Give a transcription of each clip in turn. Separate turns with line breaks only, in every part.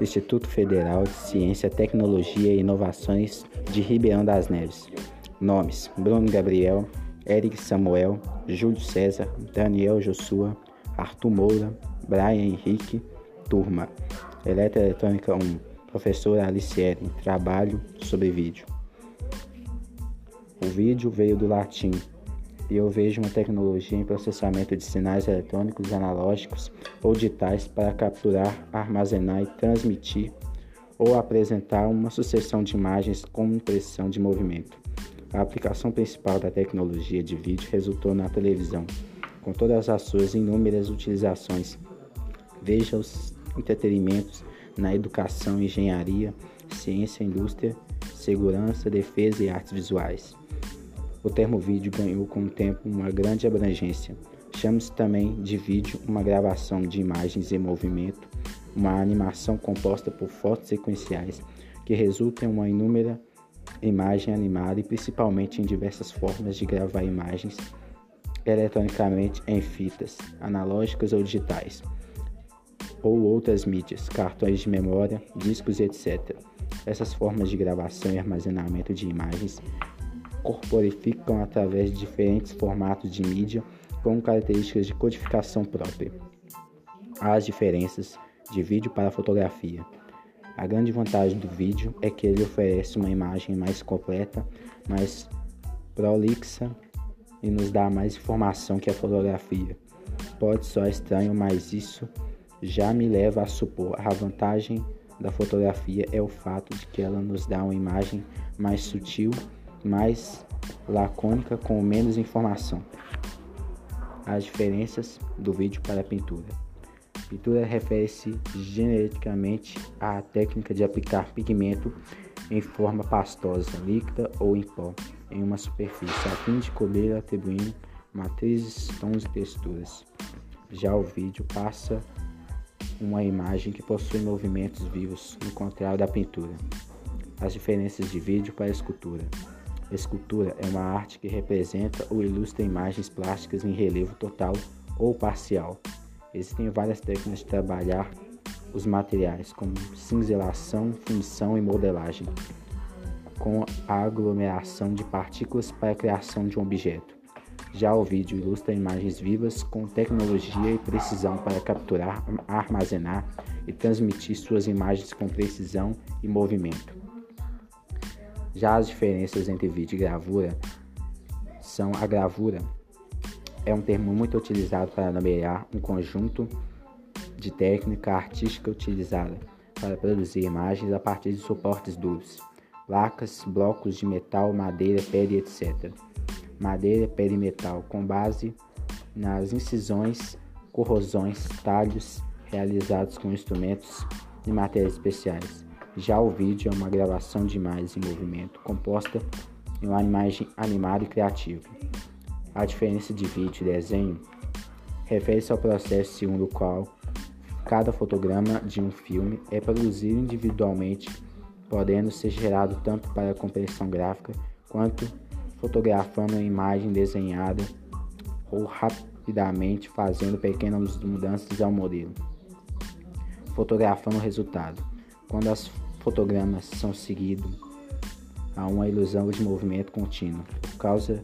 Instituto Federal de Ciência, Tecnologia e Inovações de Ribeirão das Neves. Nomes: Bruno Gabriel, Eric Samuel, Júlio César, Daniel Joshua, Arthur Moura, Brian Henrique, Turma. Eletroeletrônica 1, Professora Aliciere, Trabalho sobre vídeo. O vídeo veio do latim eu vejo uma tecnologia em processamento de sinais eletrônicos analógicos ou digitais para capturar, armazenar e transmitir ou apresentar uma sucessão de imagens com impressão de movimento. A aplicação principal da tecnologia de vídeo resultou na televisão, com todas as suas inúmeras utilizações. Veja os entretenimentos na educação, engenharia, ciência, indústria, segurança, defesa e artes visuais. O termo vídeo ganhou com o tempo uma grande abrangência. Chama-se também de vídeo uma gravação de imagens em movimento, uma animação composta por fotos sequenciais que resulta em uma inúmera imagem animada e principalmente em diversas formas de gravar imagens eletronicamente em fitas, analógicas ou digitais, ou outras mídias, cartões de memória, discos etc. Essas formas de gravação e armazenamento de imagens corporificam através de diferentes formatos de mídia com características de codificação própria. As diferenças de vídeo para fotografia. A grande vantagem do vídeo é que ele oferece uma imagem mais completa, mais prolixa e nos dá mais informação que a fotografia. Pode soar estranho, mas isso já me leva a supor a vantagem da fotografia é o fato de que ela nos dá uma imagem mais sutil mais lacônica com menos informação. As diferenças do vídeo para a pintura. Pintura refere-se genericamente à técnica de aplicar pigmento em forma pastosa, líquida ou em pó em uma superfície, a fim de cobrir atribuindo matrizes, tons e texturas. Já o vídeo passa uma imagem que possui movimentos vivos, no contrário da pintura. As diferenças de vídeo para a escultura. Escultura é uma arte que representa ou ilustra imagens plásticas em relevo total ou parcial. Existem várias técnicas de trabalhar os materiais, como cinzelação, fundição e modelagem, com a aglomeração de partículas para a criação de um objeto. Já o vídeo ilustra imagens vivas com tecnologia e precisão para capturar, armazenar e transmitir suas imagens com precisão e movimento. Já as diferenças entre vídeo e gravura são a gravura é um termo muito utilizado para nomear um conjunto de técnica artística utilizada para produzir imagens a partir de suportes duros, placas, blocos de metal, madeira, pele, etc. Madeira, pele e metal, com base nas incisões, corrosões, talhos realizados com instrumentos e matérias especiais. Já o vídeo é uma gravação de imagens em movimento, composta em uma imagem animada e criativa. A diferença de vídeo e desenho refere-se ao processo segundo o qual cada fotograma de um filme é produzido individualmente, podendo ser gerado tanto para compressão gráfica quanto fotografando a imagem desenhada ou rapidamente fazendo pequenas mudanças ao modelo, fotografando o resultado. Quando as fotogramas são seguidos a uma ilusão de movimento contínuo. Por causa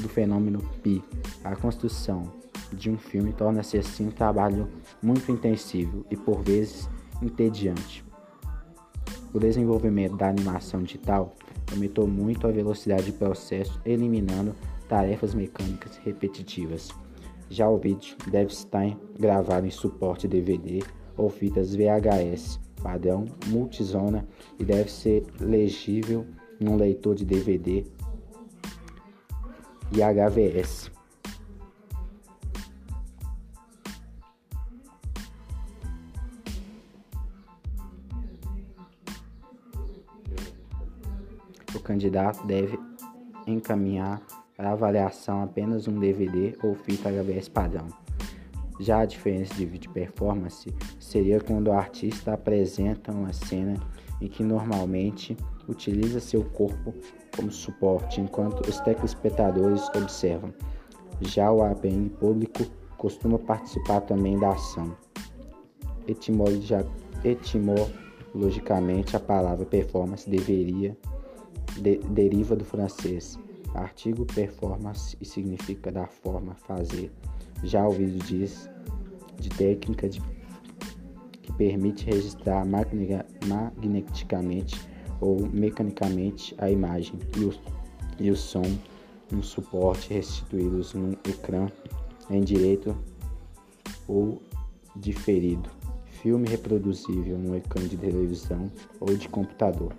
do fenômeno pi, a construção de um filme torna-se assim um trabalho muito intensivo e por vezes entediante. O desenvolvimento da animação digital aumentou muito a velocidade de processo, eliminando tarefas mecânicas repetitivas. Já o vídeo deve estar gravado em suporte DVD ou fitas VHS padrão multizona e deve ser legível num leitor de DVD e HVS. O candidato deve encaminhar para avaliação apenas um DVD ou fita HVS padrão. Já a diferença de vídeo performance seria quando o artista apresenta uma cena em que normalmente utiliza seu corpo como suporte, enquanto os telespectadores observam. Já o APN público costuma participar também da ação. etimologicamente, a palavra performance deveria de, deriva do francês artigo performance e significa da forma fazer. Já o vídeo diz de técnica de, que permite registrar magneticamente ou mecanicamente a imagem e o, e o som no suporte restituí-los num ecrã em direito ou diferido, filme reproduzível no ecrã de televisão ou de computador.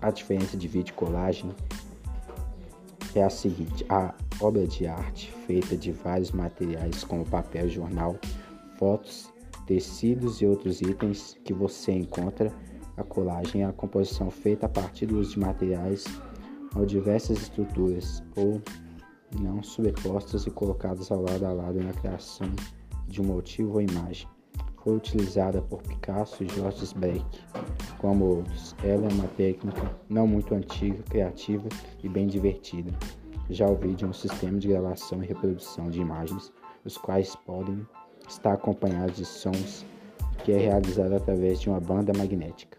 A diferença de vídeo colagem é a seguinte: a obra de arte feita de vários materiais como papel, jornal, fotos, tecidos e outros itens que você encontra. A colagem é a composição feita a partir dos materiais ou diversas estruturas ou não sobrepostas e colocadas ao lado a lado na criação de um motivo ou imagem. Foi utilizada por Picasso e Georges Braque, como outros. Ela é uma técnica não muito antiga, criativa e bem divertida. Já o vídeo é um sistema de gravação e reprodução de imagens, os quais podem estar acompanhados de sons, que é realizado através de uma banda magnética.